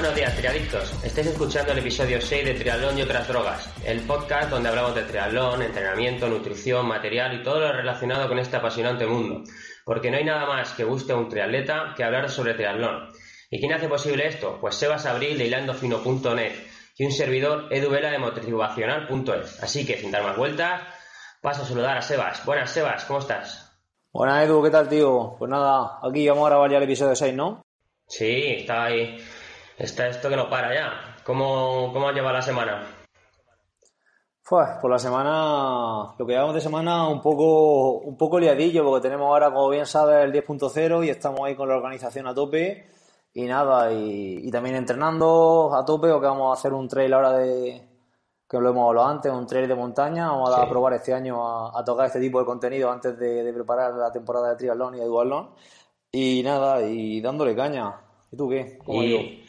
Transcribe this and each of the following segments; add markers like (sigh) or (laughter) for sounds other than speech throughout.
Buenos días, triadictos. Estáis escuchando el episodio 6 de Triatlón y otras drogas, el podcast donde hablamos de triatlón, entrenamiento, nutrición, material y todo lo relacionado con este apasionante mundo. Porque no hay nada más que guste a un triatleta que hablar sobre triatlón. ¿Y quién hace posible esto? Pues Sebas Abril de hilandofino.net y un servidor eduvela de motivacional.es. Así que, sin dar más vueltas, paso a saludar a Sebas. Buenas, Sebas, ¿cómo estás? Buenas, Edu, ¿qué tal, tío? Pues nada, aquí vamos a grabar ya el episodio 6, ¿no? Sí, está ahí está esto que no para ya. ¿Cómo, cómo has llevado la semana? Pues, por la semana, lo que llevamos de semana un poco, un poco liadillo, porque tenemos ahora, como bien sabes, el 10.0 y estamos ahí con la organización a tope. Y nada, y, también entrenando a tope, o que vamos a hacer un trail ahora de, que lo hemos hablado antes, un trail de montaña. Vamos a, probar este año a, tocar este tipo de contenido antes de, preparar la temporada de triatlón y de duatlón. Y nada, y dándole caña. ¿Y tú qué? ¿Cómo y,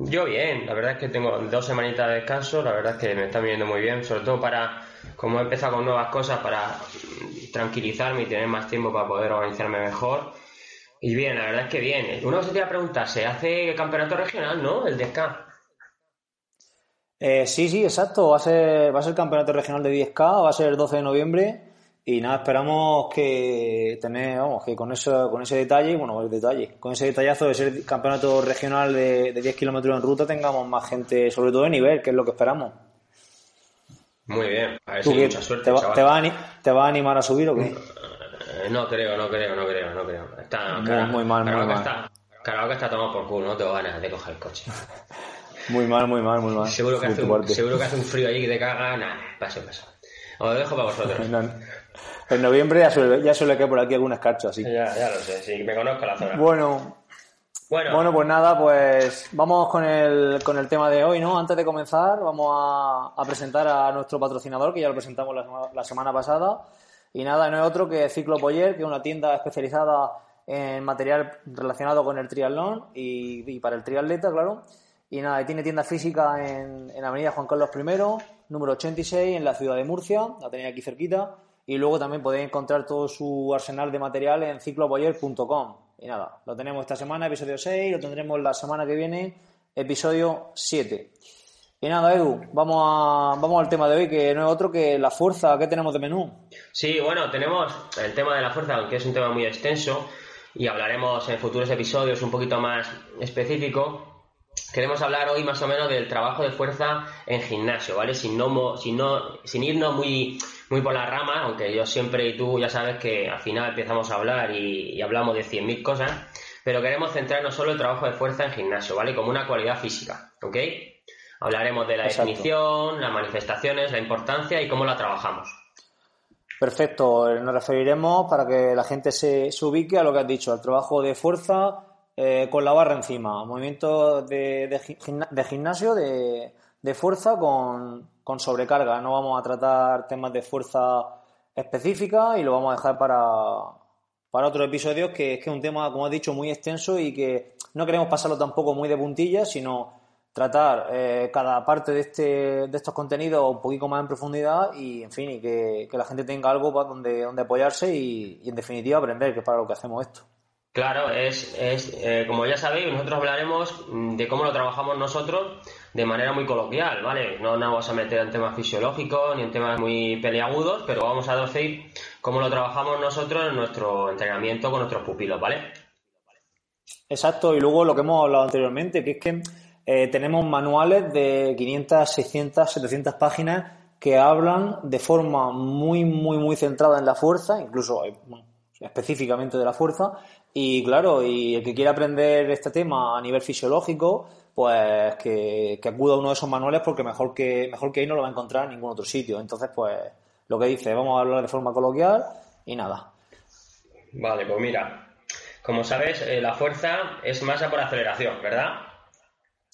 yo bien, la verdad es que tengo dos semanitas de descanso, la verdad es que me está viendo muy bien, sobre todo para, como he empezado con nuevas cosas, para tranquilizarme y tener más tiempo para poder organizarme mejor. Y bien, la verdad es que bien. Uno se te iba a preguntar, ¿se hace campeonato regional, no? El DSK. Eh, sí, sí, exacto. Va a ser, va a ser campeonato regional de 10K, va a ser el 12 de noviembre. Y nada, esperamos que tener, vamos, que con eso, con ese detalle, bueno, el detalle, con ese detallazo de ser campeonato regional de, 10 kilómetros en ruta, tengamos más gente, sobre todo de nivel, que es lo que esperamos. Muy bien, a ver si mucha suerte. Te va, te, va a, animar a subir o qué? Eh, no creo, no creo, no creo, no creo. Está, muy, mal, muy mal. Está, que está tomado por culo, no tengo ganas de coger el coche. (laughs) muy mal, muy mal, muy mal. Seguro que, hace un, seguro que hace un frío allí que te caga, nada, paso, paso. Os lo dejo para vosotros. (laughs) En noviembre ya suele, ya suele caer por aquí algunas escarcha, así. Ya, ya lo sé, sí, me conozco la zona. Bueno, bueno. bueno, pues nada, pues vamos con el, con el tema de hoy, ¿no? Antes de comenzar, vamos a, presentar a nuestro patrocinador, que ya lo presentamos la, semana pasada. Y nada, no es otro que Ciclo Poller, que es una tienda especializada en material relacionado con el triatlón y, para el triatleta, claro. Y nada, tiene tienda física en, en Avenida Juan Carlos I, número 86, en la ciudad de Murcia, la tenía aquí cerquita y luego también podéis encontrar todo su arsenal de material en cicloboyer.com. Y nada, lo tenemos esta semana, episodio 6, lo tendremos la semana que viene, episodio 7. Y nada, Edu, vamos, a, vamos al tema de hoy, que no es otro que la fuerza. ¿Qué tenemos de menú? Sí, bueno, tenemos el tema de la fuerza, aunque es un tema muy extenso, y hablaremos en futuros episodios un poquito más específico queremos hablar hoy más o menos del trabajo de fuerza en gimnasio, ¿vale? Sin, no, sin, no, sin irnos muy, muy por la rama, aunque yo siempre y tú ya sabes que al final empezamos a hablar y, hablamos de 100.000 cosas, pero queremos centrarnos solo en el trabajo de fuerza en gimnasio, ¿vale? Como una cualidad física, ¿ok? Hablaremos de la definición, las manifestaciones, la importancia y cómo la trabajamos. Perfecto, nos referiremos para que la gente se, se ubique a lo que has dicho, al trabajo de fuerza eh, con la barra encima, movimiento de, de, gimnasio, de, de fuerza con, con, sobrecarga. No vamos a tratar temas de fuerza específica y lo vamos a dejar para, para otros episodios, que es que es un tema, como he dicho, muy extenso y que no queremos pasarlo tampoco muy de puntillas, sino tratar eh, cada parte de, este, de estos contenidos un poquito más en profundidad y, en fin, y que, que la gente tenga algo para donde, donde apoyarse y, y, en definitiva, aprender, que es para lo que hacemos esto. Claro, es, es eh, como ya sabéis, nosotros hablaremos de cómo lo trabajamos nosotros de manera muy coloquial, ¿vale? No nos vamos a meter en temas fisiológicos ni en temas muy peleagudos, pero vamos a decir cómo lo trabajamos nosotros en nuestro entrenamiento con nuestros pupilos, ¿vale? Exacto, y luego lo que hemos hablado anteriormente, que es que eh, tenemos manuales de 500, 600, 700 páginas que hablan de forma muy, muy, muy centrada en la fuerza, incluso eh, específicamente de la fuerza, y claro, y el que quiera aprender este tema a nivel fisiológico, pues que, acuda a uno de esos manuales porque mejor que, mejor que ahí no lo va a encontrar en ningún otro sitio. Entonces, pues lo que dice, vamos a hablar de forma coloquial y nada. Vale, pues mira, como sabes, eh, la fuerza es masa por aceleración, ¿verdad?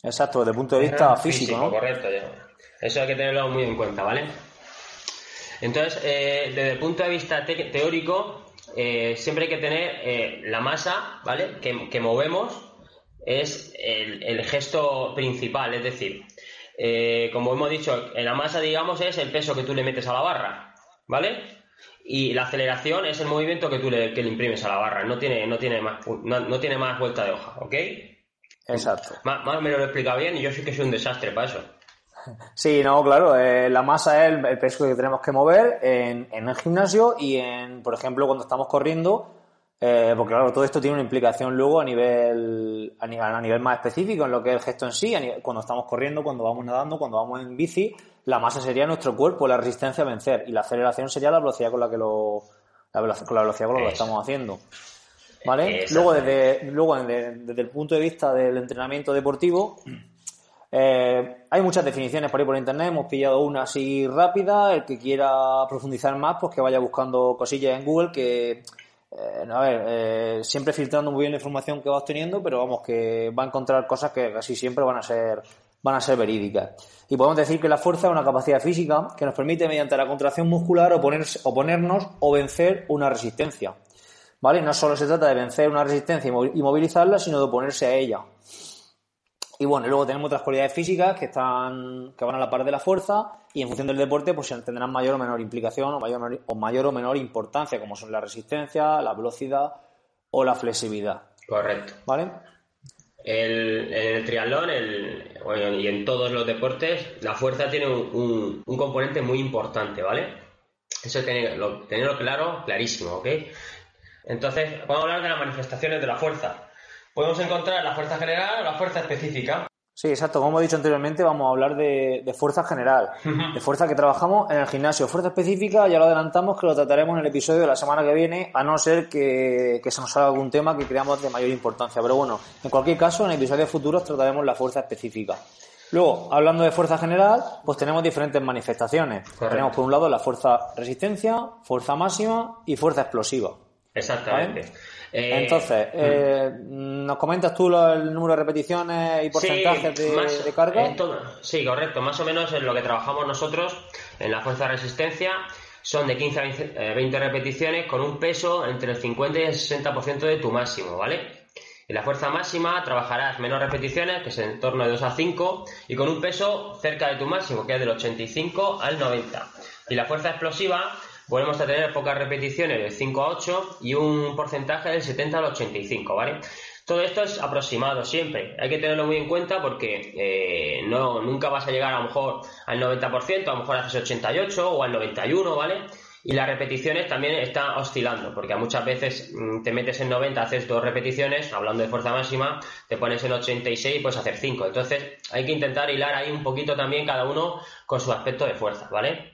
Exacto, desde el punto de vista físico, ¿no? Correcto, eso hay que tenerlo muy en cuenta, ¿vale? Entonces, eh, desde el punto de vista teórico, eh, siempre hay que tener eh, la masa, ¿vale? Que, movemos es el, gesto principal, es decir, eh, como hemos dicho, en la masa, digamos, es el peso que tú le metes a la barra, ¿vale? Y la aceleración es el movimiento que tú le, que le imprimes a la barra, no tiene, no tiene, más, no, tiene más vuelta de hoja, ¿ok? Exacto. Más, o menos lo explica bien y yo sí que soy un desastre para eso. Sí, no, claro, eh, la masa es el, peso que tenemos que mover en, en, el gimnasio y en, por ejemplo, cuando estamos corriendo, eh, porque claro, todo esto tiene una implicación luego a nivel, a nivel, a nivel más específico en lo que es el gesto en sí, cuando estamos corriendo, cuando vamos nadando, cuando vamos en bici, la masa sería nuestro cuerpo, la resistencia a vencer y la aceleración sería la velocidad con la que lo, la velocidad, con la velocidad con la que lo estamos haciendo. ¿Vale? Luego, desde, luego desde, el punto de vista del entrenamiento deportivo, eh, hay muchas definiciones por ahí por internet, hemos pillado una así rápida, el que quiera profundizar más, pues que vaya buscando cosillas en Google que, eh, a ver, eh, siempre filtrando muy bien la información que va obteniendo, pero vamos, que va a encontrar cosas que casi siempre van a ser, van a ser verídicas. Y podemos decir que la fuerza es una capacidad física que nos permite mediante la contracción muscular oponerse, oponernos o vencer una resistencia. ¿Vale? No solo se trata de vencer una resistencia y movilizarla, sino de oponerse a ella. Y bueno, luego tenemos otras cualidades físicas que están que van a la par de la fuerza y en función del deporte pues tendrán mayor o menor implicación o mayor, o mayor o menor importancia, como son la resistencia, la velocidad o la flexibilidad. Correcto. ¿Vale? El, en el triatlón el, y en todos los deportes la fuerza tiene un, un, componente muy importante, ¿vale? Eso tenerlo, tenerlo claro, clarísimo, ¿ok? Entonces, vamos a hablar de las manifestaciones de la fuerza. Podemos encontrar la fuerza general o la fuerza específica. Sí, exacto. Como he dicho anteriormente, vamos a hablar de, fuerza general, de fuerza que trabajamos en el gimnasio. Fuerza específica, ya lo adelantamos, que lo trataremos en el episodio de la semana que viene, a no ser que, se nos salga algún tema que creamos de mayor importancia. Pero bueno, en cualquier caso, en episodios futuros trataremos la fuerza específica. Luego, hablando de fuerza general, pues tenemos diferentes manifestaciones. Tenemos por un lado la fuerza resistencia, fuerza máxima y fuerza explosiva. Exactamente. Eh, Entonces, mm. eh, ¿nos comentas tú el número de repeticiones y porcentajes de, carga? sí, correcto. Más o menos en lo que trabajamos nosotros en la fuerza de resistencia son de 15 a 20 eh, repeticiones con un peso entre el 50 y el 60% de tu máximo, ¿vale? En la fuerza máxima trabajarás menos repeticiones, que es en torno de 2 a 5, y con un peso cerca de tu máximo, que es del 85 al 90. Y la fuerza explosiva volvemos a tener pocas repeticiones de 5 a 8 y un porcentaje del 70 al 85, ¿vale? Todo esto es aproximado siempre, hay que tenerlo muy en cuenta porque eh, no, nunca vas a llegar a lo mejor al 90%, a lo mejor haces 88 o al 91, ¿vale? Y las repeticiones también están oscilando, porque muchas veces mm, te metes en 90, haces dos repeticiones, hablando de fuerza máxima, te pones en 86 y puedes hacer 5. Entonces hay que intentar hilar ahí un poquito también cada uno con su aspecto de fuerza, ¿vale?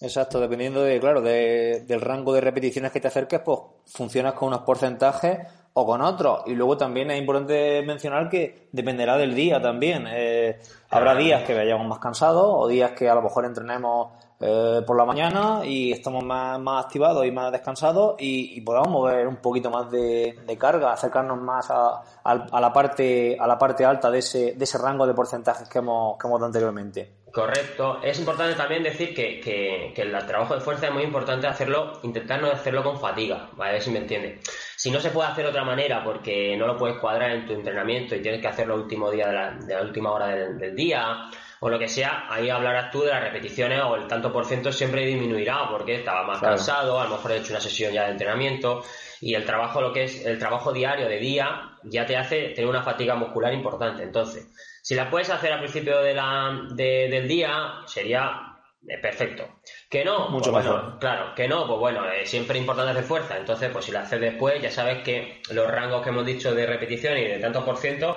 Exacto, dependiendo de, claro, del rango de repeticiones que te acerques, pues funcionas con unos porcentajes o con otros. Y luego también es importante mencionar que dependerá del día también. Eh, habrá días que vayamos más cansados o días que a lo mejor entrenemos eh, por la mañana y estamos más, más activados y más descansados y, podamos mover un poquito más de, carga, acercarnos más a, a, la parte, a la parte alta de ese, de ese rango de porcentajes que hemos, que hemos dado anteriormente. Correcto. Es importante también decir que, que, el trabajo de fuerza es muy importante hacerlo, intentar no hacerlo con fatiga, ¿vale? Si me entiende. Si no se puede hacer de otra manera porque no lo puedes cuadrar en tu entrenamiento y tienes que hacerlo el último día de la, de la última hora del, día o lo que sea, ahí hablarás tú de las repeticiones o el tanto por ciento siempre disminuirá porque estaba más cansado, a lo mejor he hecho una sesión ya de entrenamiento y el trabajo, lo que es el trabajo diario de día, ya te hace tener una fatiga muscular importante. Entonces, si la puedes hacer al principio de la, del día, sería eh, perfecto. Que no, mucho pues mejor. claro, que no, pues bueno, es siempre importante hacer fuerza. Entonces, pues si la haces después, ya sabes que los rangos que hemos dicho de repetición y de tantos por ciento,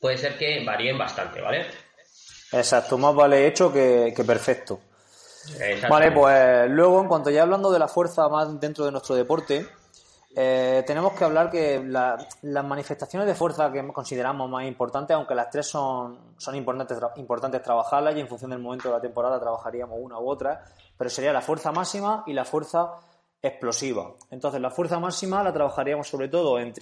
puede ser que varíen bastante, ¿vale? Exacto, más vale hecho que, que perfecto. Vale, pues luego, en cuanto ya hablando de la fuerza más dentro de nuestro deporte, eh, tenemos que hablar que las manifestaciones de fuerza que consideramos más importantes, aunque las tres son, son importantes, importantes trabajarlas y en función del momento de la temporada trabajaríamos una u otra, pero sería la fuerza máxima y la fuerza explosiva. Entonces, la fuerza máxima la trabajaríamos sobre todo en,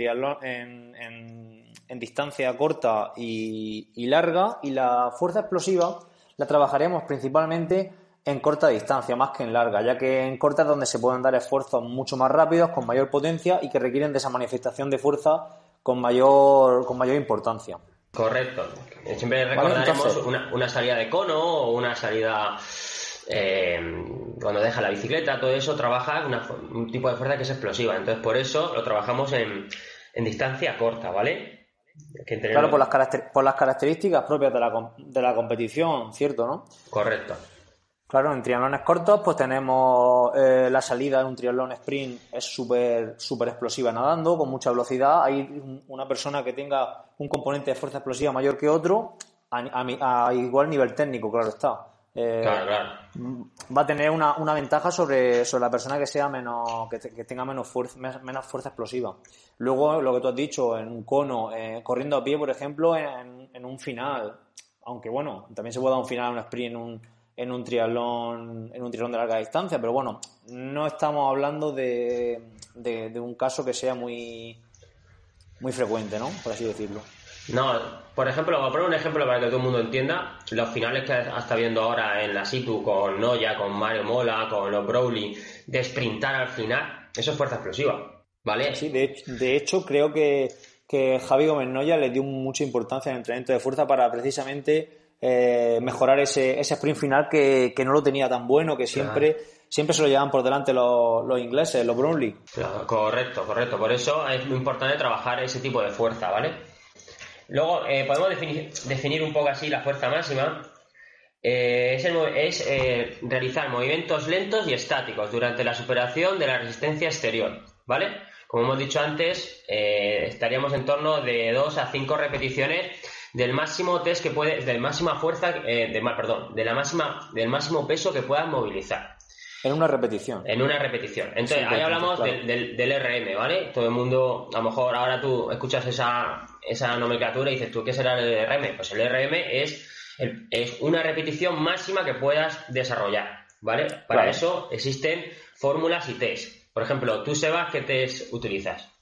en, en, distancia corta y, y larga y la fuerza explosiva la trabajaríamos principalmente en corta distancia más que en larga, ya que en corta es donde se pueden dar esfuerzos mucho más rápidos, con mayor potencia y que requieren de esa manifestación de fuerza con mayor, con mayor importancia. Correcto. Siempre recordaremos una, salida de cono o una salida eh, cuando deja la bicicleta, todo eso trabaja un tipo de fuerza que es explosiva. Entonces, por eso lo trabajamos en, en distancia corta, ¿vale? Claro, por las, por las características propias de la, de la competición, ¿cierto, no? Correcto. Claro, en triatlones cortos pues tenemos eh, la salida de un triatlón sprint es súper súper explosiva nadando, con mucha velocidad. Hay una persona que tenga un componente de fuerza explosiva mayor que otro, a, igual nivel técnico, claro está. Eh, claro, claro. Va a tener una, una ventaja sobre, sobre, la persona que sea menos que, tenga menos fuerza, menos fuerza explosiva. Luego, lo que tú has dicho, en un cono, eh, corriendo a pie, por ejemplo, en, en, un final, aunque bueno, también se puede dar un final en un sprint, en un en un triatlón, en un triatlón de larga distancia, pero bueno, no estamos hablando de, de, un caso que sea muy, muy frecuente, ¿no? Por así decirlo. No, por ejemplo, voy a poner un ejemplo para que todo el mundo entienda. Los finales que está viendo ahora en la Situ con Noya, con Mario Mola, con los Browley, de sprintar al final, eso es fuerza explosiva, ¿vale? Sí, de, de hecho creo que, que Javi Gómez Noya le dio mucha importancia al entrenamiento de fuerza para precisamente eh, mejorar ese, ese sprint final que, no lo tenía tan bueno, que siempre, siempre se lo llevan por delante los, ingleses, los Brownlee. correcto, correcto. Por eso es muy importante trabajar ese tipo de fuerza, ¿vale? Luego, eh, podemos definir, definir, un poco así la fuerza máxima. Eh, es, realizar movimientos lentos y estáticos durante la superación de la resistencia exterior, ¿vale? Como hemos dicho antes, estaríamos en torno de 2 a 5 repeticiones del máximo test que puede, del máxima fuerza, eh, de, perdón, de la máxima, del máximo peso que puedas movilizar. En una repetición. En una repetición. Entonces, ahí hablamos del, del, RM, ¿vale? Todo el mundo, a lo mejor ahora tú escuchas esa, esa nomenclatura y dices, ¿tú qué será el RM? Pues el RM es, es una repetición máxima que puedas desarrollar, ¿vale? Para eso existen fórmulas y test. Por ejemplo, tú, Sebas, ¿qué test utilizas?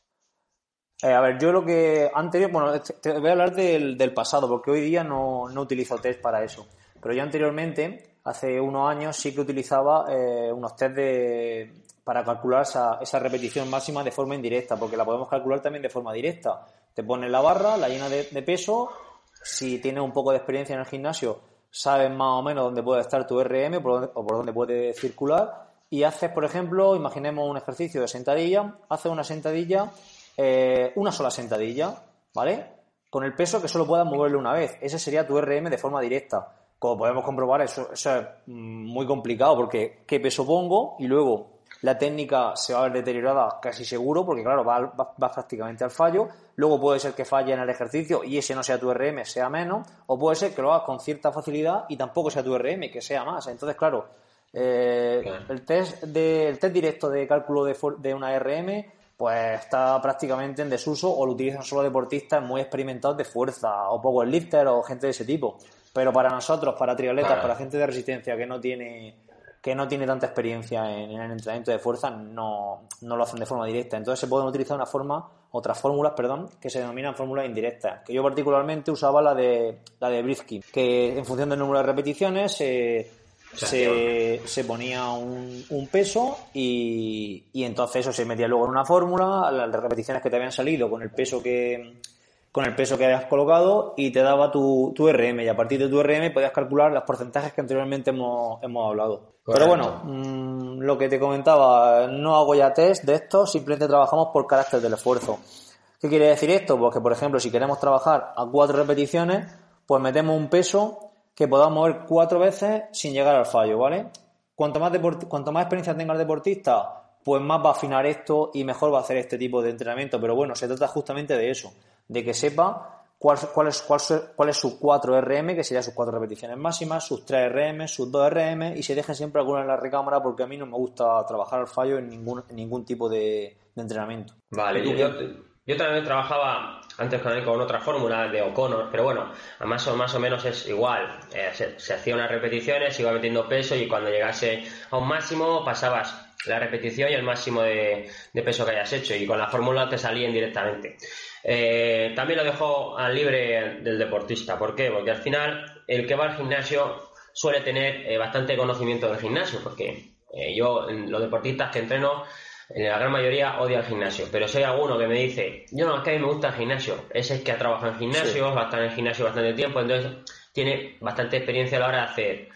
Eh, a ver, yo lo que anterior, bueno, te voy a hablar del, del pasado, porque hoy día no, no, utilizo test para eso. Pero yo anteriormente, hace unos años, sí que utilizaba eh, unos test de, para calcular esa, esa, repetición máxima de forma indirecta, porque la podemos calcular también de forma directa. Te pones la barra, la llena de, de peso, si tienes un poco de experiencia en el gimnasio, sabes más o menos dónde puede estar tu RM o por dónde puede circular, y haces, por ejemplo, imaginemos un ejercicio de sentadilla, haces una sentadilla eh, una sola sentadilla, ¿vale? Con el peso que solo puedas moverle una vez. Ese sería tu RM de forma directa. Como podemos comprobar, eso, es mm, muy complicado porque qué peso pongo y luego la técnica se va a ver deteriorada casi seguro porque, claro, va, prácticamente al fallo. Luego puede ser que falle en el ejercicio y ese no sea tu RM, sea menos. O puede ser que lo hagas con cierta facilidad y tampoco sea tu RM, que sea más. Entonces, claro, eh, el, test de, el test directo de cálculo de, de una RM pues está prácticamente en desuso o lo utilizan solo deportistas muy experimentados de fuerza o powerlifter o gente de ese tipo. Pero para nosotros, para triatletas, para gente de resistencia que no tiene que no tiene tanta experiencia en, el entrenamiento de fuerza, no, no, lo hacen de forma directa. Entonces se pueden utilizar una forma, otras fórmulas, perdón, que se denominan fórmulas indirectas. Que yo particularmente usaba la de la de Britsky, que en función del número de repeticiones eh, se, se, ponía un, un peso y, y, entonces eso se metía luego en una fórmula, las repeticiones que te habían salido con el peso que con el peso que habías colocado y te daba tu, tu RM y a partir de tu RM podías calcular los porcentajes que anteriormente hemos, hemos hablado. Pero bueno, mm, lo que te comentaba, no hago ya test de esto, simplemente trabajamos por carácter del esfuerzo. ¿Qué quiere decir esto? Pues que, por ejemplo, si queremos trabajar a cuatro repeticiones, pues metemos un peso que podamos mover cuatro veces sin llegar al fallo, ¿vale? Cuanto más, cuanto más experiencia tenga el deportista, pues más va a afinar esto y mejor va a hacer este tipo de entrenamiento. Pero bueno, se trata justamente de eso, de que sepa cuál, cuál, es, cuál, cuál es su 4 RM, que serían sus cuatro repeticiones máximas, sus 3 RM, sus 2 RM, y se dejen siempre alguna en la recámara porque a mí no me gusta trabajar al fallo en ningún, ningún tipo de, entrenamiento. Vale, yo, yo también trabajaba antes con, otra fórmula de O'Connor, pero bueno, más o, más o menos es igual. Eh, se, hacía unas repeticiones, iba metiendo peso y cuando llegase a un máximo pasabas la repetición y el máximo de, peso que hayas hecho y con la fórmula te salían directamente. Eh, también lo dejo al libre del deportista. ¿Por qué? Porque al final el que va al gimnasio suele tener eh, bastante conocimiento del gimnasio, porque yo, los deportistas que entreno, en la gran mayoría odia el gimnasio, pero si hay alguno que me dice, yo no, es que a mí me gusta el gimnasio, ese es que ha trabajado en gimnasio, va a estar en el gimnasio bastante tiempo, entonces tiene bastante experiencia a la hora de hacer,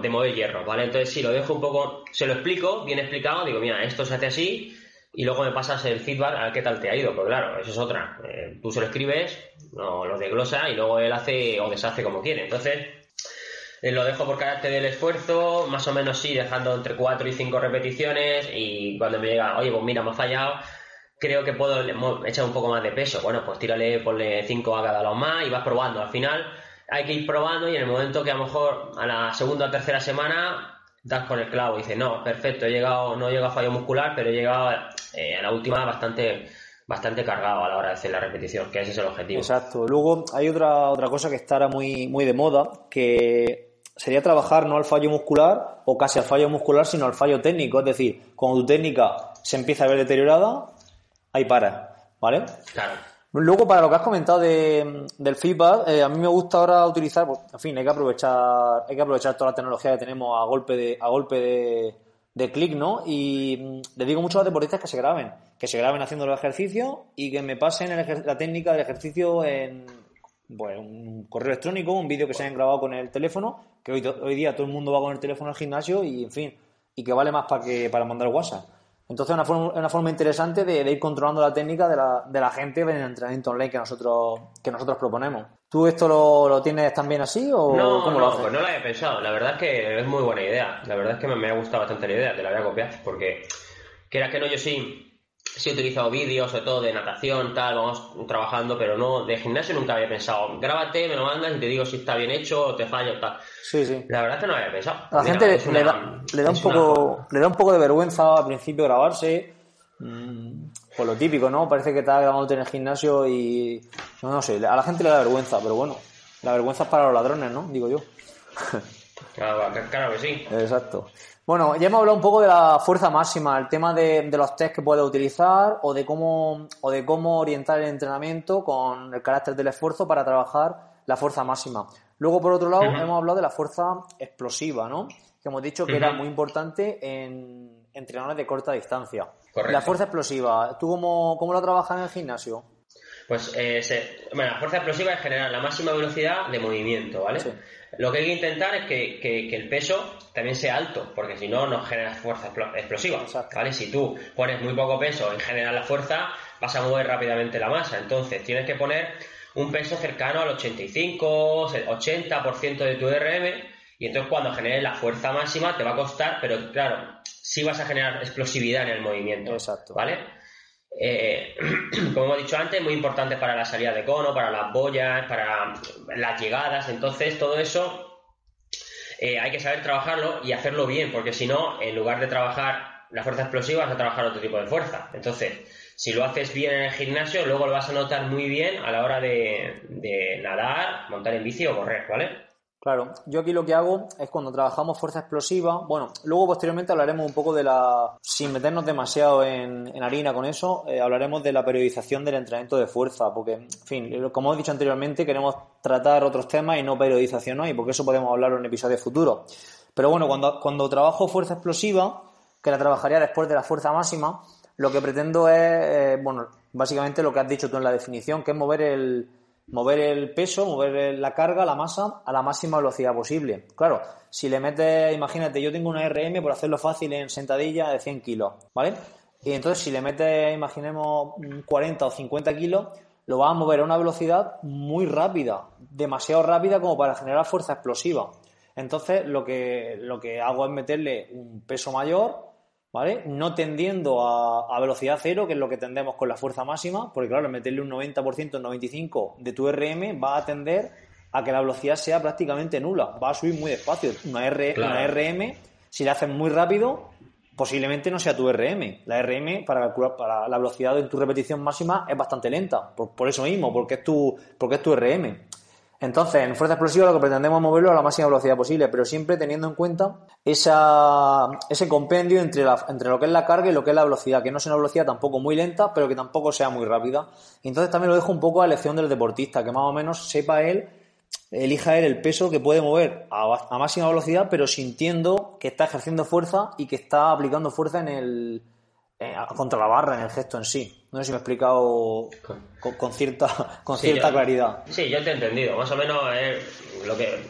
de mover hierro, ¿vale? Entonces si lo dejo un poco, se lo explico, bien explicado, digo, mira, esto se hace así, y luego me pasas el feedback a qué tal te ha ido, pues claro, eso es otra. Eh, tú se lo escribes, no, lo desglosa y luego él hace o deshace como quiere. Entonces, lo dejo por carácter del esfuerzo, más o menos sí, dejando entre 4 y 5 repeticiones y cuando me llega, oye, pues mira, me ha fallado, creo que puedo echar un poco más de peso. Bueno, pues tírale, ponle 5 a cada lado más y vas probando. Al final hay que ir probando y en el momento que a lo mejor a la segunda o tercera semana das con el clavo y dices, no, perfecto, he llegado, no he llegado a fallo muscular, pero he llegado eh, a la última bastante bastante cargado a la hora de hacer la repetición, que ese es el objetivo. Exacto. Luego hay otra, otra cosa que estará muy, muy de moda, que sería trabajar no al fallo muscular o casi al fallo muscular, sino al fallo técnico. Es decir, cuando tu técnica se empieza a ver deteriorada, ahí para, ¿vale? Claro. Luego, para lo que has comentado de, del feedback, eh, a mí me gusta ahora utilizar, pues, en fin, hay que aprovechar, hay que aprovechar toda la tecnología que tenemos a golpe de, a golpe de, de clic, ¿no? Y mm, le digo mucho a los deportistas que se graben, que se graben haciendo los ejercicios y que me pasen la técnica del ejercicio en pues, un correo electrónico, un vídeo que se hayan grabado con el teléfono, que hoy, hoy día todo el mundo va con el teléfono al gimnasio y, en fin, y que vale más para que para mandar WhatsApp. Entonces, es una forma, una forma interesante de, ir controlando la técnica de la, de la gente en el entrenamiento online que nosotros, que nosotros proponemos. ¿Tú esto lo, lo tienes también así o no, cómo lo haces? Pues no lo había pensado. La verdad es que es muy buena idea. La verdad es que me, me ha gustado bastante la idea. Te la voy a copiar porque, quiera que no, yo sí sí he utilizado vídeos, sobre todo de natación, tal, vamos trabajando, pero no, de gimnasio nunca había pensado. Grábate, me lo mandas y te digo si está bien hecho o te falla o tal. Sí, sí. La verdad es que no había pensado. A la gente le, da, le, da un poco, le da un poco de vergüenza al principio grabarse. Mm, por lo típico, ¿no? Parece que está grabándote en el gimnasio y. No, no sé, a la gente le da vergüenza, pero bueno, la vergüenza es para los ladrones, ¿no? Digo yo. (laughs) Claro, claro que sí. Exacto. Bueno, ya hemos hablado un poco de la fuerza máxima, el tema de, los test que puedes utilizar o de cómo o de cómo orientar el entrenamiento con el carácter del esfuerzo para trabajar la fuerza máxima. Luego, por otro lado, hemos hablado de la fuerza explosiva, ¿no? Que hemos dicho que era muy importante en entrenadores de corta distancia. La fuerza explosiva, ¿tú cómo, cómo la trabajas en el gimnasio? Pues eh, bueno, la fuerza explosiva es generar la máxima velocidad de movimiento, ¿vale? Lo que hay que intentar es que, el peso también sea alto, porque si no, no generas fuerza explosiva, ¿vale? Si tú pones muy poco peso en generar la fuerza, vas a mover rápidamente la masa. Entonces, tienes que poner un peso cercano al 85, 80% de tu RM, y entonces cuando generes la fuerza máxima te va a costar, pero claro, sí vas a generar explosividad en el movimiento, Exacto. ¿vale? Eh, (clears throat) como hemos dicho antes, muy importante para la salida de cono, para las boyas, para las llegadas. Entonces, todo eso eh, hay que saber trabajarlo y hacerlo bien, porque si no, en lugar de trabajar la fuerza explosiva, vas a trabajar otro tipo de fuerza. Entonces, si lo haces bien en el gimnasio, luego lo vas a notar muy bien a la hora de, de nadar, montar en bici o correr, ¿vale? Claro, yo aquí lo que hago es cuando trabajamos fuerza explosiva, bueno, luego posteriormente hablaremos un poco de la, sin meternos demasiado en, harina con eso, eh, hablaremos de la periodización del entrenamiento de fuerza, porque, en fin, como he dicho anteriormente, queremos tratar otros temas y no periodización hoy, porque eso podemos hablar en episodios futuros. Pero bueno, cuando, cuando trabajo fuerza explosiva, que la trabajaría después de la fuerza máxima, lo que pretendo es, eh, bueno, básicamente lo que has dicho tú en la definición, que es mover el, mover el peso, mover la carga, la masa a la máxima velocidad posible. Claro, si le metes, imagínate, yo tengo una RM, por hacerlo fácil, en sentadilla de 100 kilos, ¿vale? Y entonces si le metes, imaginemos, 40 o 50 kilos, lo vas a mover a una velocidad muy rápida, demasiado rápida como para generar fuerza explosiva. Entonces lo que, lo que hago es meterle un peso mayor ¿vale? No tendiendo a, velocidad cero, que es lo que tendemos con la fuerza máxima, porque claro, meterle un 90%, un 95% de tu RM va a tender a que la velocidad sea prácticamente nula, va a subir muy despacio. Una, RM, si la haces muy rápido, posiblemente no sea tu RM. La RM para calcular para la velocidad de tu repetición máxima es bastante lenta, por, por eso mismo, porque es tu, porque es tu RM. Entonces, en fuerza explosiva lo que pretendemos es moverlo a la máxima velocidad posible, pero siempre teniendo en cuenta ese compendio entre, la, lo que es la carga y lo que es la velocidad, que no sea una velocidad tampoco muy lenta, pero que tampoco sea muy rápida. Entonces también lo dejo un poco a elección del deportista, que más o menos sepa él, elija él el peso que puede mover a, máxima velocidad, pero sintiendo que está ejerciendo fuerza y que está aplicando fuerza en el, contra la barra, en el gesto en sí. No sé si me he explicado con, cierta, con cierta (laughs) claridad. Sí, yo te he entendido. Más o menos es lo que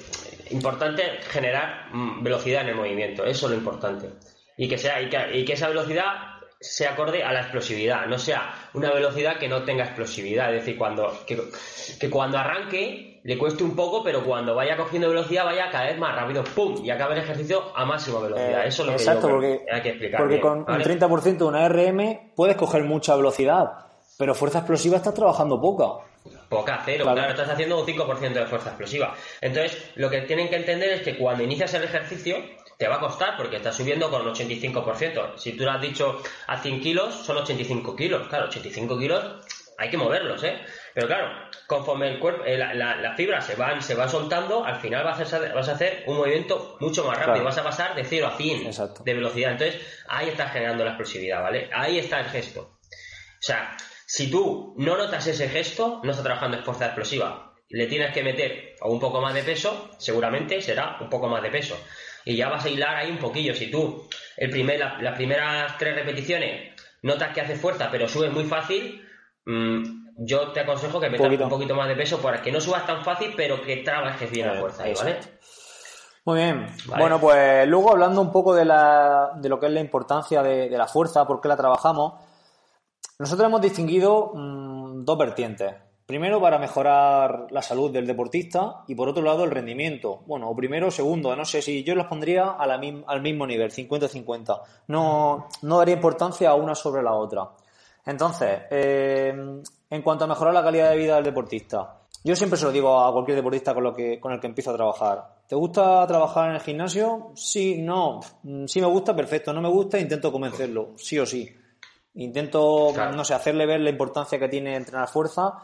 importante generar mm, velocidad en el movimiento. Eso es lo importante. Y que sea y que, esa velocidad se acorde a la explosividad, no sea una velocidad que no tenga explosividad, es decir, cuando que, cuando arranque le cueste un poco, pero cuando vaya cogiendo velocidad vaya cada vez más rápido, ¡pum! y acabe el ejercicio a máxima velocidad. Eh, Eso es lo exacto, porque, hay que explicar. Porque con un 30% de una RM puedes coger mucha velocidad, pero fuerza explosiva estás trabajando poca. Poca, cero, claro. estás haciendo un 5% de fuerza explosiva. Entonces, lo que tienen que entender es que cuando inicias el ejercicio, te va a costar porque estás subiendo con un 85%. Si tú lo has dicho a 100 kilos, son 85 kilos. Claro, 85 kilos hay que moverlos, ¿eh? Pero claro, conforme el cuerpo, eh, la, fibra se van, se va soltando, al final vas a, hacer, vas a hacer un movimiento mucho más rápido. Vas a pasar de 0 a 100 de velocidad. Entonces, ahí estás generando la explosividad, ¿vale? Ahí está el gesto. O sea, si tú no notas ese gesto, no estás trabajando en fuerza explosiva. Le tienes que meter un poco más de peso, seguramente será un poco más de peso y ya vas a hilar ahí un poquillo. Si tú el primer, las primeras tres repeticiones notas que hace fuerza, pero subes muy fácil, mm, yo te aconsejo que metas un poquito más de peso para que no subas tan fácil, pero que trabajes bien la fuerza ahí, ¿vale? Muy bien. Bueno, pues luego hablando un poco de, la, de lo que es la importancia de, la fuerza, por qué la trabajamos, nosotros hemos distinguido mm, dos vertientes. Primero, para mejorar la salud del deportista y por otro lado, el rendimiento. Bueno, o primero segundo, no sé si yo los pondría al mismo nivel, 50-50. No, no daría importancia a una sobre la otra. Entonces, eh, en cuanto a mejorar la calidad de vida del deportista, yo siempre se lo digo a cualquier deportista con, lo que, con el que empiezo a trabajar. ¿Te gusta trabajar en el gimnasio? Sí, no. Sí me gusta, perfecto. No me gusta, intento convencerlo, sí o sí. Intento, no sé, hacerle ver la importancia que tiene entrenar fuerza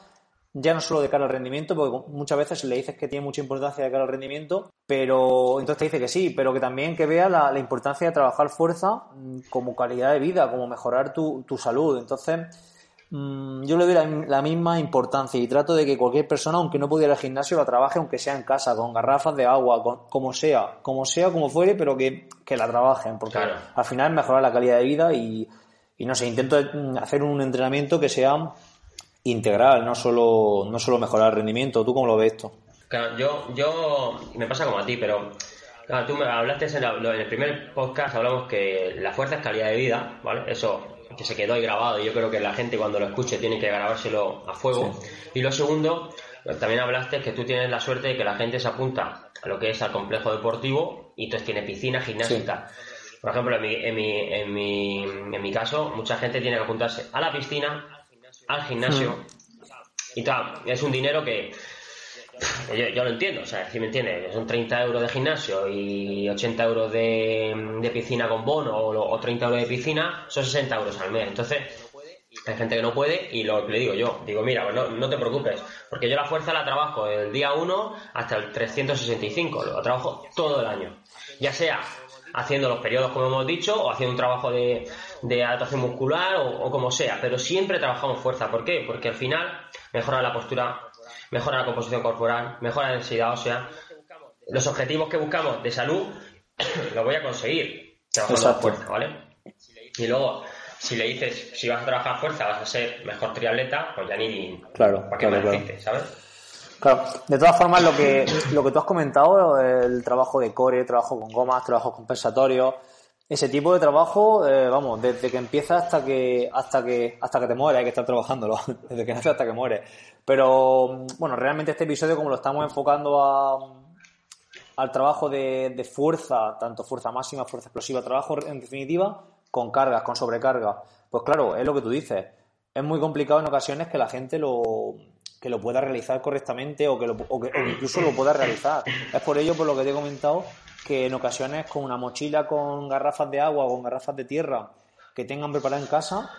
ya no solo de cara al rendimiento, porque muchas veces le dices que tiene mucha importancia de cara al rendimiento, pero entonces te dice que sí, pero que también que vea la, importancia de trabajar fuerza mm, como calidad de vida, como mejorar tu, salud. Entonces, mm, yo le doy la, misma importancia y trato de que cualquier persona, aunque no pudiera ir al gimnasio, la trabaje, aunque sea en casa, con garrafas de agua, con, como sea, como sea, como fuere, pero que, la trabajen, porque al final mejorar la calidad de vida y, y no sé, intento mm, hacer un entrenamiento que sea integral, no solo, no solo mejorar el rendimiento. ¿Tú cómo lo ves esto? Claro, yo, yo me pasa como a ti, pero claro, tú me hablaste en, el primer podcast, hablamos que la fuerza es calidad de vida, ¿vale? Eso que se quedó ahí grabado y yo creo que la gente cuando lo escuche tiene que grabárselo a fuego. Y lo segundo, también hablaste que tú tienes la suerte de que la gente se apunta a lo que es al complejo deportivo y entonces tiene piscina, gimnasia y tal. Por ejemplo, en mi, en, mi, en, mi, en mi caso, mucha gente tiene que apuntarse a la piscina, al gimnasio. Hmm. Y tal, es un dinero que yo, lo entiendo, o sea, si me entiendes, son 30 euros de gimnasio y 80 euros de, piscina con bono o, 30 euros de piscina, son 60 euros al mes. Entonces, hay gente que no puede y lo le digo yo, digo, mira, pues no, no te preocupes, porque yo la fuerza la trabajo el día 1 hasta el 365, lo trabajo todo el año. Ya sea haciendo los periodos como hemos dicho o haciendo un trabajo de, de adaptación muscular o, como sea, pero siempre trabajamos fuerza. ¿Por qué? Porque al final mejora la postura, mejora la composición corporal, mejora la densidad ósea. Los objetivos que buscamos de salud (coughs) los voy a conseguir trabajando fuerza, ¿vale? Y luego, si le dices, si vas a trabajar fuerza, vas a ser mejor triatleta, pues ya ni. Claro, ¿para qué claro, ¿sabes? Claro, de todas formas, lo que, lo que tú has comentado, el trabajo de core, trabajo con gomas, trabajo compensatorio, ese tipo de trabajo, eh, vamos, desde que empieza hasta que hasta que hasta que te mueres, hay que estar trabajándolo, (laughs) desde que nace hasta que muere. Pero bueno, realmente este episodio como lo estamos enfocando a, al trabajo de, fuerza, tanto fuerza máxima, fuerza explosiva, trabajo en definitiva con cargas, con sobrecarga. Pues claro, es lo que tú dices. Es muy complicado en ocasiones que la gente lo que lo pueda realizar correctamente o que, lo, o que incluso lo pueda realizar. Es por ello por lo que te he comentado que en ocasiones con una mochila con garrafas de agua o con garrafas de tierra que tengan preparada en casa,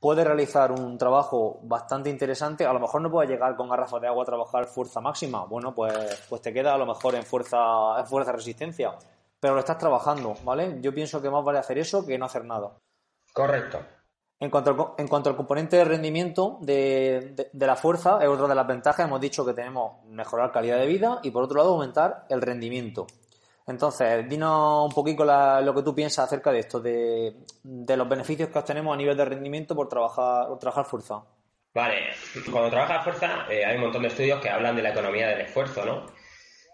puede realizar un trabajo bastante interesante. A lo mejor no puede llegar con garrafas de agua a trabajar fuerza máxima. Bueno, pues, pues te queda a lo mejor en fuerza, en fuerza resistencia. Pero lo estás trabajando, ¿vale? Yo pienso que más vale hacer eso que no hacer nada. Correcto. En cuanto, al, en cuanto al componente de rendimiento de, de, la fuerza, es otra de las ventajas. Hemos dicho que tenemos mejorar calidad de vida y por otro lado aumentar el rendimiento. Entonces, dinos un poquito lo que tú piensas acerca de esto, de, los beneficios que obtenemos a nivel de rendimiento por trabajar, trabajar fuerza. Vale, cuando trabajas fuerza eh, hay un montón de estudios que hablan de la economía del esfuerzo, ¿no?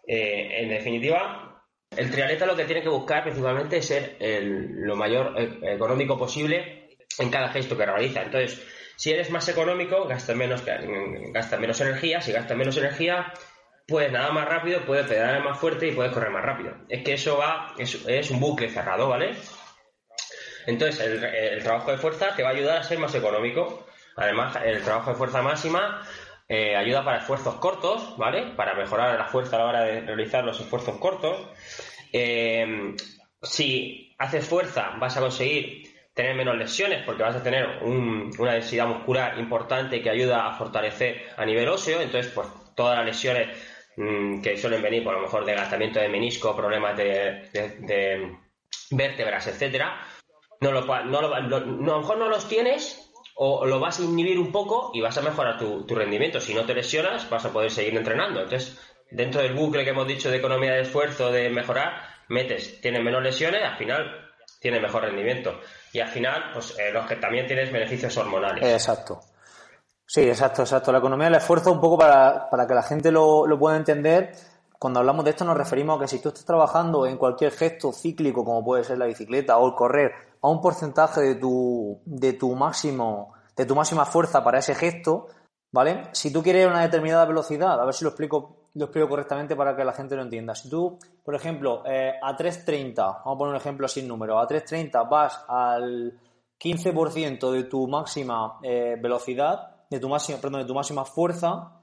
Eh, en definitiva, el triatleta lo que tiene que buscar principalmente es ser lo mayor eh, económico posible en cada gesto que realiza. Entonces, si eres más económico, gastas menos, gastas menos energía. Si gastas menos energía, puedes nadar más rápido, puedes pedalar más fuerte y puedes correr más rápido. Es que eso va, es, un bucle cerrado, ¿vale? Entonces, el, trabajo de fuerza te va a ayudar a ser más económico. Además, el trabajo de fuerza máxima eh, ayuda para esfuerzos cortos, ¿vale? Para mejorar la fuerza a la hora de realizar los esfuerzos cortos. Eh, si haces fuerza, vas a conseguir tener menos lesiones porque vas a tener una densidad muscular importante que ayuda a fortalecer a nivel óseo. Entonces, pues todas las lesiones mm, que suelen venir, por lo mejor de gastamiento de menisco, problemas de, vértebras, etcétera, no lo, no lo, a lo mejor no los tienes o lo vas a inhibir un poco y vas a mejorar tu, tu, rendimiento. Si no te lesionas, vas a poder seguir entrenando. Entonces, dentro del bucle que hemos dicho de economía de esfuerzo, de mejorar, metes, tienes menos lesiones, al final tienes mejor rendimiento. Y al final, pues eh, los que también tienes beneficios hormonales. Exacto. Sí, exacto, exacto. La economía del esfuerzo, un poco para, para que la gente lo, lo pueda entender, cuando hablamos de esto nos referimos a que si tú estás trabajando en cualquier gesto cíclico, como puede ser la bicicleta o el correr, a un porcentaje de tu, de tu máximo, de tu máxima fuerza para ese gesto, ¿vale? Si tú quieres una determinada velocidad, a ver si lo explico, lo explico correctamente para que la gente lo entienda. Si tú, por ejemplo, eh, a 3.30, vamos a poner un ejemplo sin número, a 3.30 vas al 15% de tu máxima eh, velocidad, de tu máxima, perdón, de tu máxima fuerza,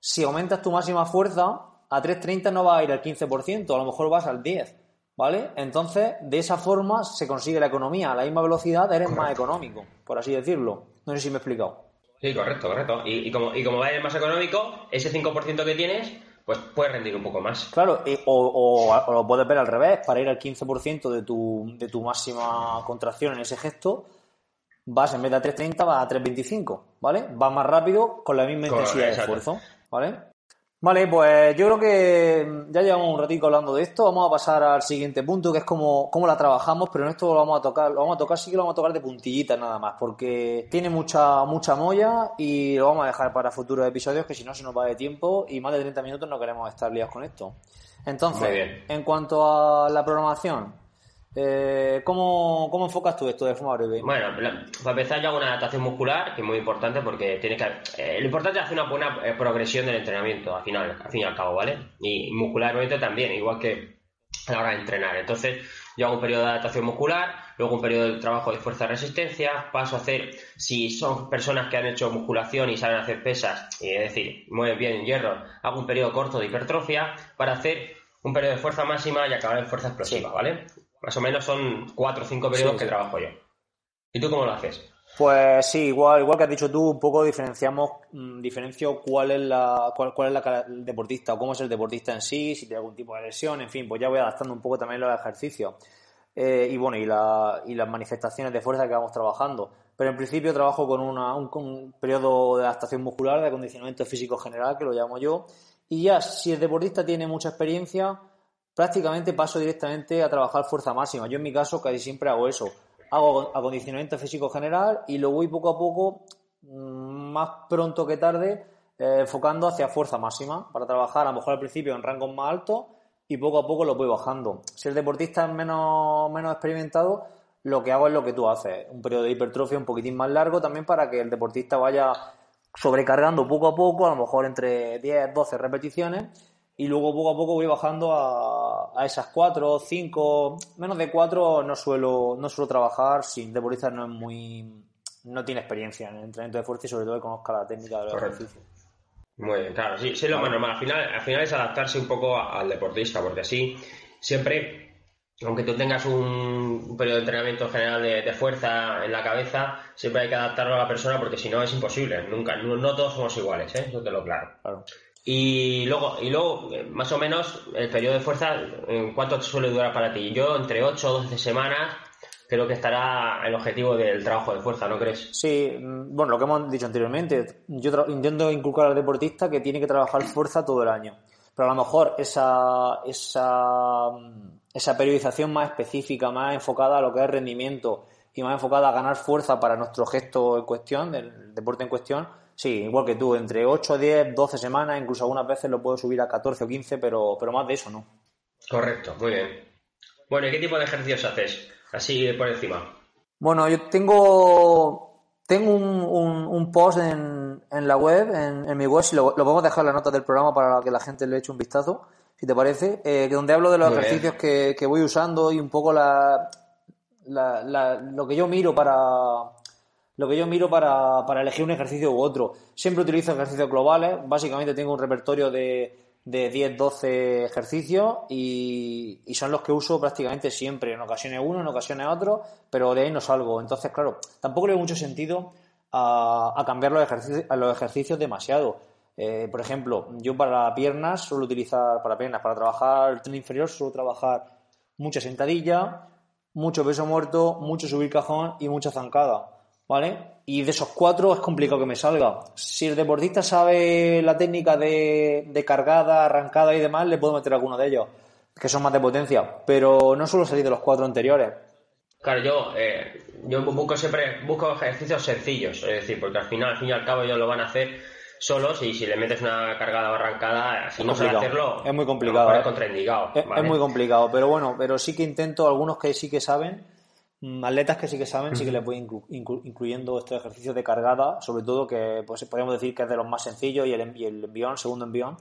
si aumentas tu máxima fuerza, a 3.30 no va a ir al 15%, a lo mejor vas al 10%. ¿Vale? Entonces, de esa forma se consigue la economía. A la misma velocidad eres más económico, por así decirlo. No sé si me he explicado. Sí, correcto, correcto. Y, como, y como va a ir más económico, ese 5% que tienes, pues puedes rendir un poco más. Claro, o, o, lo puedes ver al revés, para ir al 15% de tu, de tu máxima contracción en ese gesto, vas en vez de a 3.30, vas a 3.25, ¿vale? Vas más rápido con la misma intensidad de esfuerzo, ¿vale? Vale, pues yo creo que ya llevamos un ratito hablando de esto. Vamos a pasar al siguiente punto, que es cómo, cómo la trabajamos, pero en esto lo vamos a tocar, lo vamos a tocar, sí que lo vamos a tocar de puntillitas nada más, porque tiene mucha, mucha molla y lo vamos a dejar para futuros episodios, que si no se nos va de tiempo y más de 30 minutos no queremos estar liados con esto. Entonces, en cuanto a la programación, eh, ¿cómo, ¿Cómo enfocas tú esto de forma breve? Bueno, para empezar yo hago una adaptación muscular, que es muy importante porque tiene que... Eh, lo importante es hacer una buena eh, progresión del entrenamiento, al final, al fin y al cabo, ¿vale? Y muscularmente también, igual que a la hora de entrenar. Entonces, yo hago un periodo de adaptación muscular, luego un periodo de trabajo de fuerza-resistencia, paso a hacer, si son personas que han hecho musculación y saben hacer pesas, es decir, mueven bien en hierro, hago un periodo corto de hipertrofia para hacer un periodo de fuerza máxima y acabar en fuerza explosiva, ¿vale? Más o menos son cuatro o cinco periodos que trabajo yo. ¿Y tú cómo lo haces? Pues sí, igual, igual que has dicho tú, un poco diferenciamos, mm, diferencio cuál es la, cuál, cuál es la el deportista o cómo es el deportista en sí, si tiene algún tipo de lesión, en fin, pues ya voy adaptando un poco también los ejercicios. Eh, y bueno, y, la, y las manifestaciones de fuerza que vamos trabajando. Pero en principio trabajo con una, un, un, periodo de adaptación muscular, de acondicionamiento físico general, que lo llamo yo. Y ya, si el deportista tiene mucha experiencia, prácticamente paso directamente a trabajar fuerza máxima. Yo en mi caso casi siempre hago eso. Hago acondicionamiento físico general y lo voy poco a poco, mm, más pronto que tarde, eh, enfocando hacia fuerza máxima para trabajar a lo mejor al principio en rangos más altos y poco a poco lo voy bajando. Si el deportista es menos, menos experimentado, lo que hago es lo que tú haces, un periodo de hipertrofia un poquitín más largo también para que el deportista vaya sobrecargando poco a poco, a lo mejor entre 10, 12 repeticiones y luego poco a poco voy bajando a, a esas cuatro, cinco, menos de cuatro no suelo, no suelo trabajar sin deportista no es muy, no tiene experiencia en el entrenamiento de fuerza y sobre todo que conozca la técnica del ejercicio. Muy bien, claro, sí, sí lo más normal. Al final, al final es adaptarse un poco al deportista, porque así siempre, aunque tú tengas un, periodo de entrenamiento general de, fuerza en la cabeza, siempre hay que adaptarlo a la persona porque si no es imposible. Nunca, no, no todos somos iguales, ¿eh? eso te lo claro. claro. Y luego, y luego, eh, más o menos, el periodo de fuerza, ¿en cuánto suele durar para ti? Yo, entre 8 o 12 semanas, creo que estará el objetivo del trabajo de fuerza, ¿no crees? Sí, mm, bueno, lo que hemos dicho anteriormente, yo intento inculcar al deportista que tiene que trabajar fuerza todo el año. Pero a lo mejor esa, esa, mm, esa periodización más específica, más enfocada a lo que es rendimiento y más enfocada a ganar fuerza para nuestro gesto en cuestión, del deporte en cuestión, Sí, igual que tú, entre 8, 10, 12 semanas, incluso algunas veces lo puedo subir a 14 o 15, pero, pero más de eso no. Correcto, muy bien. Bueno, ¿y qué tipo de ejercicios haces? Así por encima. Bueno, yo tengo, tengo un, un, post en, en, la web, en, mi web, si lo, lo podemos dejar en las notas del programa para que la gente le eche un vistazo, si te parece, eh, donde hablo de los ejercicios que, que, voy usando y un poco la, la, la, lo que yo miro para lo que yo miro para, para elegir un ejercicio u otro. Siempre utilizo ejercicios globales, básicamente tengo un repertorio de de 10, 12 ejercicios y, son los que uso prácticamente siempre, en ocasiones uno, en ocasiones otro, pero de ahí no salgo. Entonces, claro, tampoco le veo mucho sentido a, cambiar los ejercicios, los ejercicios demasiado. Eh, por ejemplo, yo para piernas suelo utilizar, para piernas, para trabajar el tren inferior suelo trabajar mucha sentadilla, mucho peso muerto, mucho subir cajón y mucha zancada. ¿Vale? Y de esos cuatro es complicado que me salga. Si el deportista sabe la técnica de, cargada, arrancada y demás, le puedo meter alguno de ellos, que son más de potencia, pero no suelo salir de los cuatro anteriores. Claro, yo, eh, yo busco siempre busco ejercicios sencillos, es decir, porque al final, al fin y al cabo, ellos lo van a hacer solos y si le metes una cargada o arrancada, si no sabes hacerlo, es muy complicado. Es ¿eh? contraindicado. es, muy complicado, pero bueno, pero sí que intento, algunos que sí que saben, atletas que sí que saben, sí que les voy incluyendo estos ejercicios de cargada, sobre todo que pues podríamos decir que es de los más sencillos y el, y el envión, segundo envión,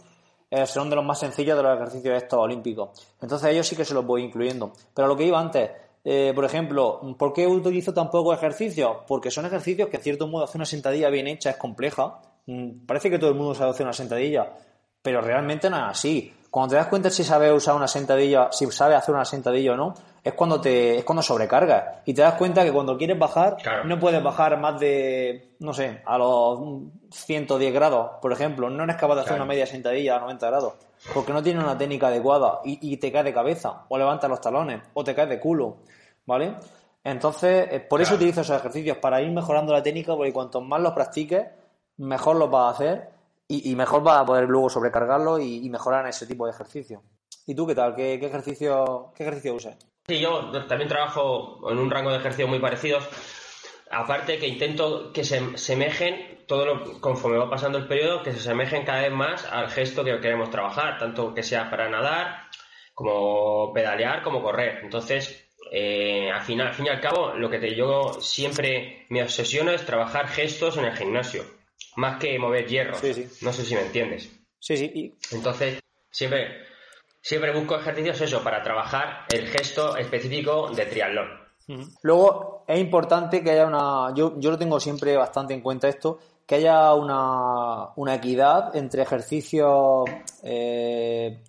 eh, son de los más sencillos de los ejercicios estos olímpicos. Entonces ellos sí que se los voy incluyendo. Pero lo que iba antes, eh, por ejemplo, ¿por qué utilizo tan pocos ejercicios? Porque son ejercicios que en cierto modo hacer una sentadilla bien hecha es compleja. Mm, parece que todo el mundo sabe hacer una sentadilla, pero realmente no es así. Cuando te das cuenta si sabes usar una sentadilla, si sabes hacer una sentadilla o no, es cuando te es cuando sobrecargas y te das cuenta que cuando quieres bajar no puedes bajar más de no sé a los 110 grados por ejemplo. No eres capaz de hacer una media sentadilla a 90 grados porque no tienes una técnica adecuada y, te caes de cabeza o levantas los talones o te caes de culo vale entonces eh, por eso utilizo esos ejercicios para ir mejorando la técnica porque cuanto más los practiques mejor los vas a hacer y, mejor vas a poder luego sobrecargarlo y, mejorar en ese tipo de ejercicio ¿Y tú qué tal? ¿Qué, ejercicio, qué ejercicio usas? Sí, yo también trabajo en un rango de ejercicio muy parecidos. Aparte que intento que se semejen, todo lo, conforme va pasando el periodo, que se semejen cada vez más al gesto que queremos trabajar, tanto que sea para nadar, como pedalear, como correr. Entonces, eh, al final, al fin y al cabo, lo que te, yo siempre me obsesiono es trabajar gestos en el gimnasio, más que mover hierros. No sé si me entiendes. Sí, sí. Entonces, siempre siempre busco ejercicios eso, para trabajar el gesto específico de triatlón. Luego, es importante que haya una. Yo, yo lo tengo siempre bastante en cuenta esto, que haya una, una equidad entre ejercicios eh,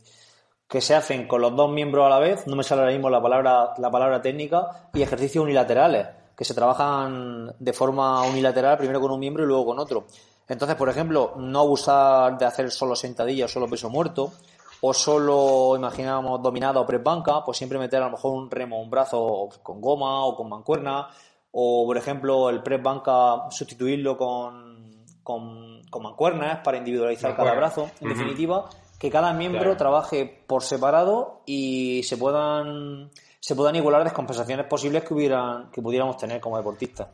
que se hacen con los dos miembros a la vez, no me sale ahora mismo la palabra, la palabra técnica, y ejercicios unilaterales, que se trabajan de forma unilateral, primero con un miembro y luego con otro. Entonces, por ejemplo, no abusar de hacer solo sentadilla o solo peso muerto, o solo imaginábamos dominada o press banca, pues siempre meter a lo mejor un remo, un brazo con goma o con mancuerna, o por ejemplo el press banca sustituirlo con, con, mancuernas para individualizar cada brazo. En definitiva, que cada miembro trabaje por separado y se puedan se puedan igualar descompensaciones posibles que hubieran que pudiéramos tener como deportistas.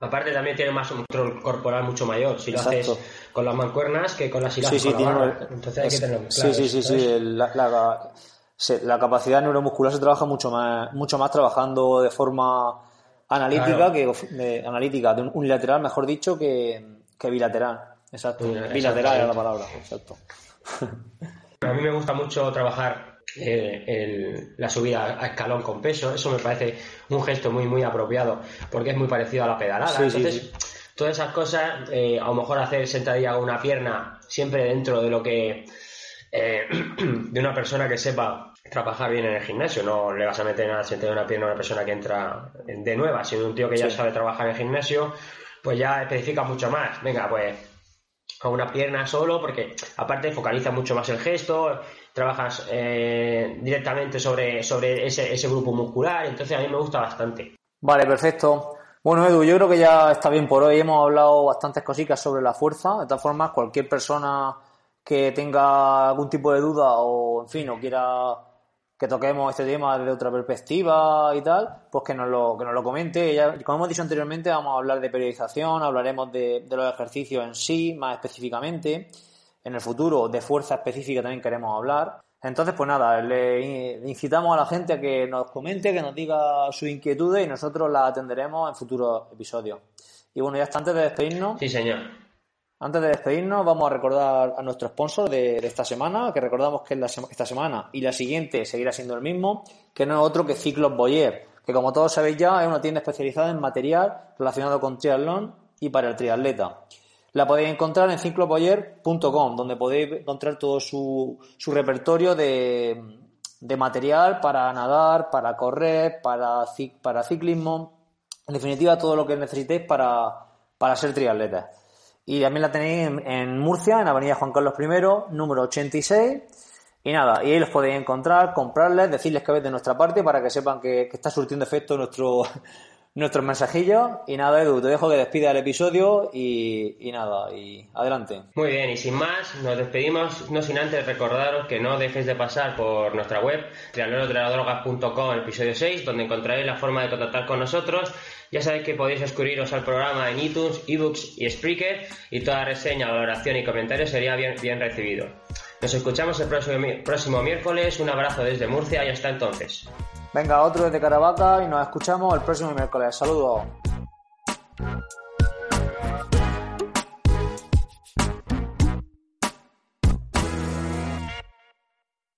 Aparte también tiene más un control corporal mucho mayor si lo haces con las mancuernas que con las sí, sí, Entonces hay que tenerlo claro. Sí, sí, sí, La, capacidad neuromuscular se trabaja mucho más, mucho más trabajando de forma analítica que de, analítica, de unilateral, mejor dicho, que, que bilateral. Exacto. Bilateral era la palabra, exacto. (laughs) A mí me gusta mucho trabajar eh, la subida a escalón con peso. Eso me parece un gesto muy, muy apropiado porque es muy parecido a la pedalada. Entonces, todas esas cosas, eh, a lo mejor hacer sentadilla con una pierna siempre dentro de lo que. Eh, (clears throat) de una persona que sepa trabajar bien en el gimnasio. No le vas a meter nada sentadilla una pierna a una persona que entra de nueva, sino un tío que ya sabe trabajar en el gimnasio, pues ya especifica mucho más. Venga, pues con una pierna solo, porque aparte focaliza mucho más el gesto, trabajas eh, directamente sobre, sobre ese, ese grupo muscular, entonces a mí me gusta bastante. Vale, perfecto. Bueno, Edu, yo creo que ya está bien por hoy. Hemos hablado bastantes cositas sobre la fuerza. De todas formas, cualquier persona que tenga algún tipo de duda o, en fin, o quiera que toquemos este tema desde otra perspectiva y tal, pues que nos lo, que nos lo comente. Ya, como hemos dicho anteriormente, vamos a hablar de periodización, hablaremos de, de los ejercicios en sí, más específicamente. En el futuro, de fuerza específica también queremos hablar. Entonces, pues nada, le incitamos a la gente a que nos comente, que nos diga sus inquietudes y nosotros las atenderemos en futuros episodios. Y bueno, ya está, antes de despedirnos. Sí, señor. Antes de despedirnos, vamos a recordar a nuestro sponsor de, esta semana, que recordamos que es esta semana y la siguiente seguirá siendo el mismo, que no es otro que Ciclos Boyer, que como todos sabéis ya es una tienda especializada en material relacionado con triatlón y para el triatleta. La podéis encontrar en cicloboyer.com, donde podéis encontrar todo su, su repertorio de, de, material para nadar, para correr, para, para ciclismo, en definitiva todo lo que necesitéis para, para ser triatletas. Y también la tenéis en, Murcia, en Avenida Juan Carlos I, número 86. Y nada, y ahí los podéis encontrar, comprarles, decirles que veis de nuestra parte para que sepan que, que está surtiendo efecto nuestro, nuestros mensajillos. Y nada, Edu, te dejo que despida el episodio y, nada, y adelante. Muy bien, y sin más, nos despedimos, no sin antes recordaros que no dejéis de pasar por nuestra web, triatlonotradrogas.com, episodio 6, donde encontraréis la forma de contactar con nosotros. Ya sabéis que podéis suscribiros al programa en iTunes, ebooks y Spreaker, y toda reseña, valoración y comentario sería bien, bien recibido. Nos escuchamos el próximo, próximo miércoles. Un abrazo desde Murcia y hasta entonces. Venga, otro desde Caravaca y nos escuchamos el próximo miércoles. Saludos.